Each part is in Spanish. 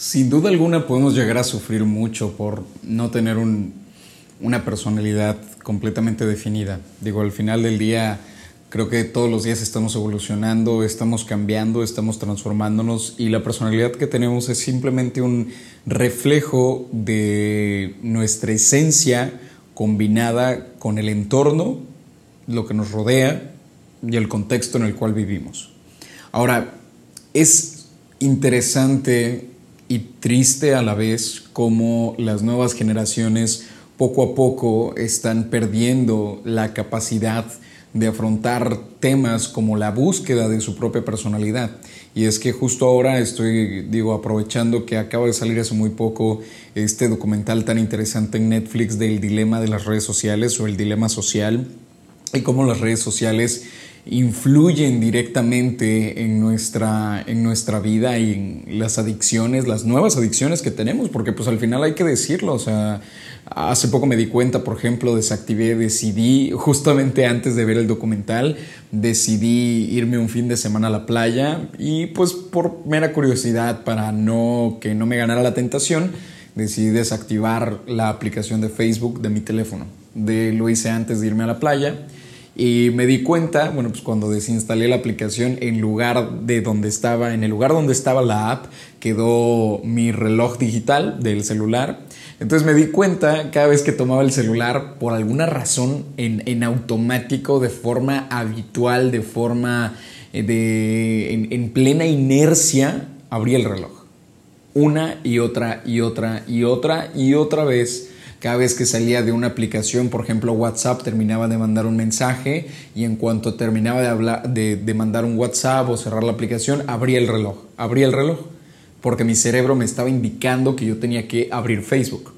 Sin duda alguna podemos llegar a sufrir mucho por no tener una personalidad completamente definida. Digo, al final del día creo que todos los días estamos evolucionando, estamos cambiando, estamos transformándonos y la personalidad que tenemos es simplemente un reflejo de nuestra esencia combinada con el entorno, lo que nos rodea y el contexto en el cual vivimos. Ahora, es interesante y triste a la vez cómo las nuevas generaciones poco a poco están perdiendo la capacidad de afrontar temas como la búsqueda de su propia personalidad. Y es que justo ahora estoy, digo, aprovechando que acaba de salir hace muy poco este documental tan interesante en Netflix del dilema de las redes sociales o el dilema social y cómo las redes sociales influyen directamente en nuestra, en nuestra vida y en las adicciones, las nuevas adicciones que tenemos, porque pues al final hay que decirlo, o sea, hace poco me di cuenta, por ejemplo, desactivé, decidí, justamente antes de ver el documental, decidí irme un fin de semana a la playa y pues por mera curiosidad, para no que no me ganara la tentación, decidí desactivar la aplicación de Facebook de mi teléfono. De, lo hice antes de irme a la playa y me di cuenta, bueno, pues cuando desinstalé la aplicación, en lugar de donde estaba, en el lugar donde estaba la app, quedó mi reloj digital del celular. Entonces me di cuenta cada vez que tomaba el celular, por alguna razón, en, en automático, de forma habitual, de forma eh, de, en, en plena inercia, abrí el reloj. Una y otra y otra y otra y otra vez cada vez que salía de una aplicación, por ejemplo WhatsApp, terminaba de mandar un mensaje y en cuanto terminaba de, mandar un WhatsApp o cerrar la aplicación, abría el reloj, abría el reloj, porque mi cerebro me estaba indicando que yo tenía que abrir Facebook.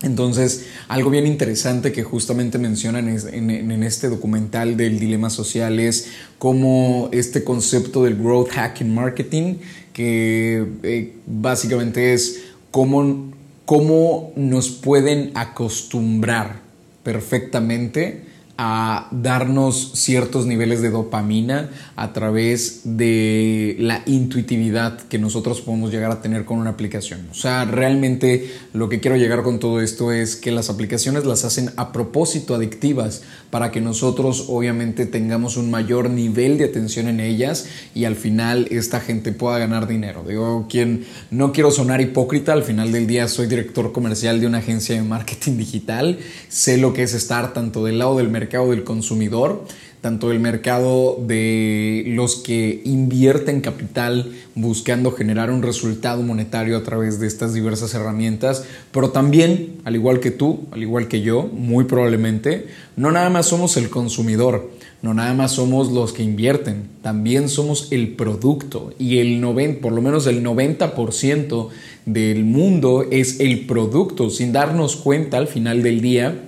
Entonces, algo bien interesante que justamente mencionan en, este documental del dilema social es cómo este concepto del growth hacking marketing, que eh, básicamente es cómo cómo nos pueden acostumbrar perfectamente a darnos ciertos niveles de dopamina a través de la intuitividad que nosotros podemos llegar a tener con una aplicación. O sea, realmente lo que quiero llegar con todo esto es que las aplicaciones las hacen a propósito adictivas para que nosotros obviamente tengamos un mayor nivel de atención en ellas y al final esta gente pueda ganar dinero. Digo, quien no quiero sonar hipócrita, al final del día soy director comercial de una agencia de marketing digital, sé lo que es estar tanto del lado del mercado mercado del consumidor, tanto el mercado de los que invierten capital buscando generar un resultado monetario a través de estas diversas herramientas, pero también, al igual que tú, al igual que yo, muy probablemente, no nada más somos el consumidor, no nada más somos los que invierten, también somos el producto y el 90, por lo menos el 90% del mundo es el producto, sin darnos cuenta al final del día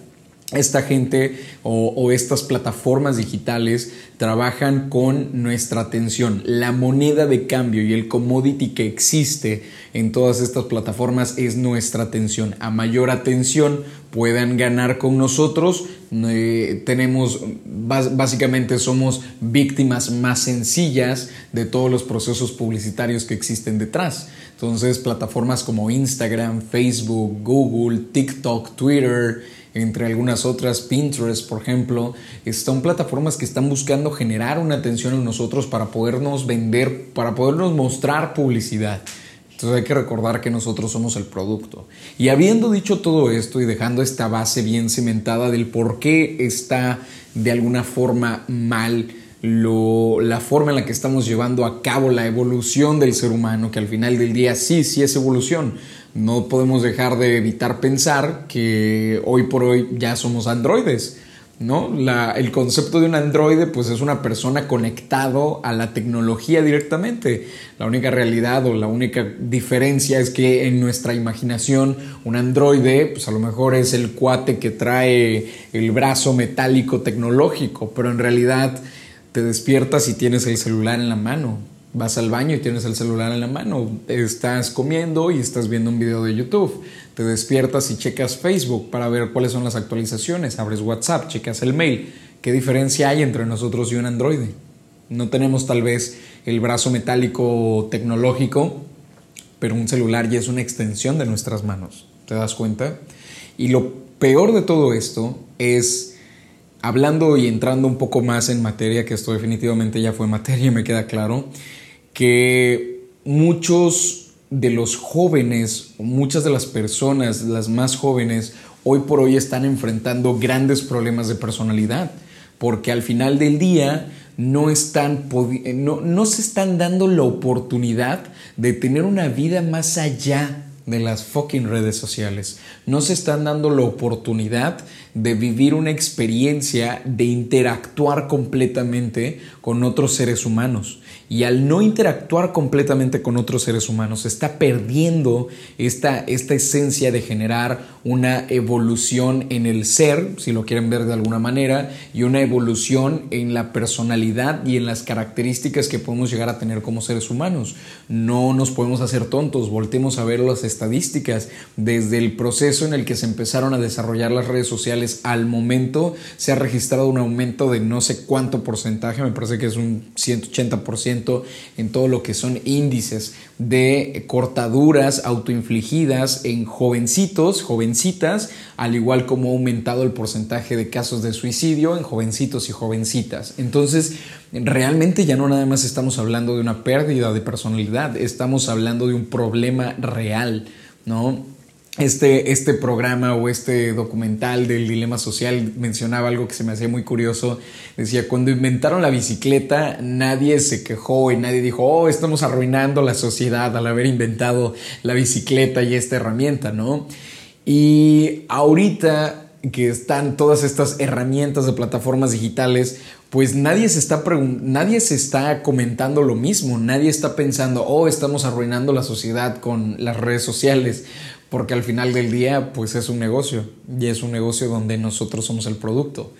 esta gente o, estas plataformas digitales trabajan con nuestra atención. La moneda de cambio y el commodity que existe en todas estas plataformas es nuestra atención. A mayor atención puedan ganar con nosotros, eh, tenemos, básicamente somos víctimas más sencillas de todos los procesos publicitarios que existen detrás. Entonces, plataformas como Instagram, Facebook, Google, TikTok, Twitter, entre algunas otras, Pinterest, por ejemplo, son plataformas que están buscando generar una atención en nosotros para podernos vender, para podernos mostrar publicidad. Entonces hay que recordar que nosotros somos el producto. Y habiendo dicho todo esto y dejando esta base bien cimentada del por qué está de alguna forma mal lo, la forma en la que estamos llevando a cabo la evolución del ser humano, que al final del día sí, sí es evolución, no podemos dejar de evitar pensar que hoy por hoy ya somos androides. ¿no? el concepto de un androide pues es una persona conectado a la tecnología directamente. La única realidad o la única diferencia es que en nuestra imaginación un androide pues a lo mejor es el cuate que trae el brazo metálico tecnológico, pero en realidad te despiertas y tienes el celular en la mano vas al baño y tienes el celular en la mano, estás comiendo y estás viendo un video de YouTube, te despiertas y checas Facebook para ver cuáles son las actualizaciones, abres WhatsApp, checas el mail. ¿Qué diferencia hay entre nosotros y un androide? No tenemos tal vez el brazo metálico tecnológico pero un celular ya es una extensión de nuestras manos. ¿Te das cuenta? Y lo peor de todo esto es, hablando y entrando un poco más en materia, que esto definitivamente ya fue materia, me queda claro, que muchos de los jóvenes, muchas de las personas, las más jóvenes, hoy por hoy están enfrentando grandes problemas de personalidad, porque al final del día no, están, no, no se están dando la oportunidad de tener una vida más allá de las fucking redes sociales. No se están dando la oportunidad de vivir una experiencia de interactuar completamente con otros seres humanos y al no interactuar completamente con otros seres humanos, está perdiendo esta, esta esencia de generar una evolución en el ser, si lo quieren ver de alguna manera, y una evolución en la personalidad y en las características que podemos llegar a tener como seres humanos. No nos podemos hacer tontos, voltemos a ver las estadísticas. Desde el proceso en el que se empezaron a desarrollar las redes sociales al momento, se ha registrado un aumento de no sé cuánto porcentaje, me parece que es un 180% en todo lo que son índices de cortaduras autoinfligidas en jovencitos, jovencitas, al igual como ha aumentado el porcentaje de casos de suicidio en jovencitos y jovencitas. Entonces, realmente ya no nada más estamos hablando de una pérdida de personalidad, estamos hablando de un problema real, ¿no? Este, este programa o este documental del dilema social mencionaba algo que se me hacía muy curioso. Decía, cuando inventaron la bicicleta, nadie se quejó y nadie dijo, oh, estamos arruinando la sociedad al haber inventado la bicicleta y esta herramienta, ¿no? Y ahorita que están todas estas herramientas de plataformas digitales, pues nadie se está nadie se está comentando lo mismo, nadie está pensando, "Oh, estamos arruinando la sociedad con las redes sociales." Porque al final del día pues es un negocio y es un negocio donde nosotros somos el producto.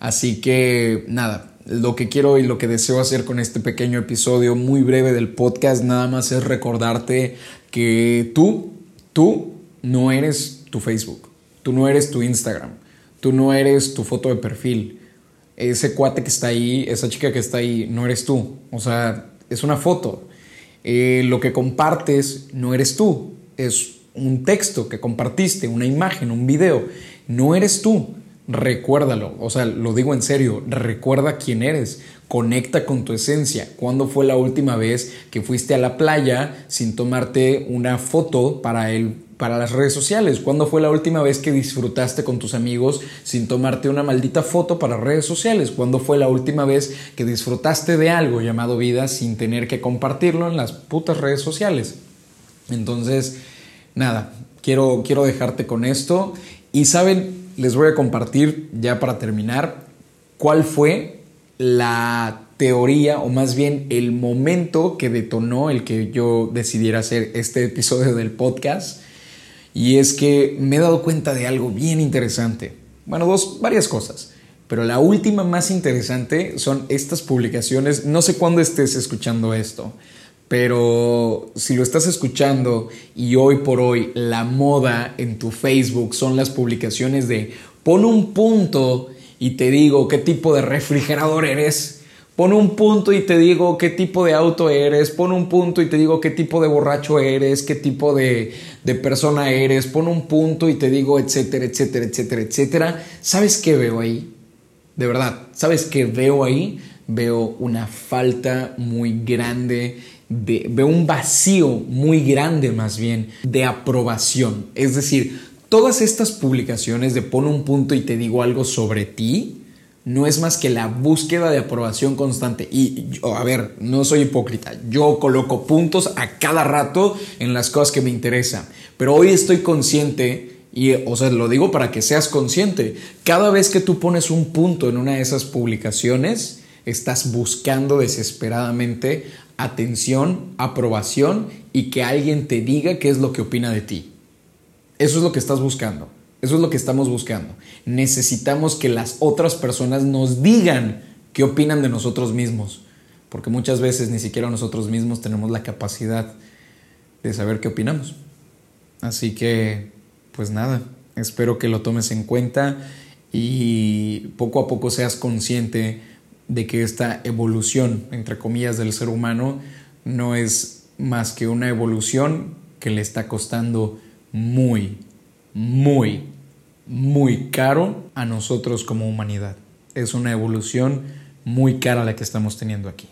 Así que nada, lo que quiero y lo que deseo hacer con este pequeño episodio muy breve del podcast nada más es recordarte que tú, tú no eres tu Facebook, tú no eres tu Instagram, tú no eres tu foto de perfil. Ese cuate que está ahí, esa chica que está ahí, no eres tú. O sea, es una foto. Eh, lo que compartes no eres tú, es un texto que compartiste, una imagen, un video, no eres tú. Recuérdalo, o sea, lo digo en serio, recuerda quién eres, conecta con tu esencia. ¿Cuándo fue la última vez que fuiste a la playa sin tomarte una foto para el para las redes sociales? ¿Cuándo fue la última vez que disfrutaste con tus amigos sin tomarte una maldita foto para redes sociales? ¿Cuándo fue la última vez que disfrutaste de algo llamado vida sin tener que compartirlo en las putas redes sociales? Entonces, nada, quiero, quiero dejarte con esto. Y saben, les voy a compartir ya para terminar cuál fue la teoría o más bien el momento que detonó el que yo decidiera hacer este episodio del podcast. Y es que me he dado cuenta de algo bien interesante. Bueno, dos, varias cosas. Pero la última más interesante son estas publicaciones. No sé cuándo estés escuchando esto, pero si lo estás escuchando y hoy por hoy la moda en tu Facebook son las publicaciones de pon un punto y te digo qué tipo de refrigerador eres, pon un punto y te digo qué tipo de auto eres, pon un punto y te digo qué tipo de borracho eres, qué tipo de, de persona eres, pon un punto y te digo etcétera, etcétera, etcétera, etcétera. ¿Sabes qué veo ahí? De verdad, ¿sabes qué veo ahí? Veo una falta muy grande veo un vacío muy grande más bien de aprobación. Es decir, todas estas publicaciones de pon un punto y te digo algo sobre ti, no es más que la búsqueda de aprobación constante. Y a ver, no soy hipócrita, yo coloco puntos a cada rato en las cosas que me interesan, pero hoy estoy consciente. Y, o sea, lo digo para que seas consciente. Cada vez que tú pones un punto en una de esas publicaciones, estás buscando desesperadamente atención, aprobación y que alguien te diga qué es lo que opina de ti. Eso es lo que estás buscando. Eso es lo que estamos buscando. Necesitamos que las otras personas nos digan qué opinan de nosotros mismos. Porque muchas veces ni siquiera nosotros mismos tenemos la capacidad de saber qué opinamos. Así que, pues nada, espero que lo tomes en cuenta y poco a poco seas consciente de que esta evolución, entre comillas, del ser humano no es más que una evolución que le está costando muy, muy, muy caro a nosotros como humanidad. Es una evolución muy cara la que estamos teniendo aquí.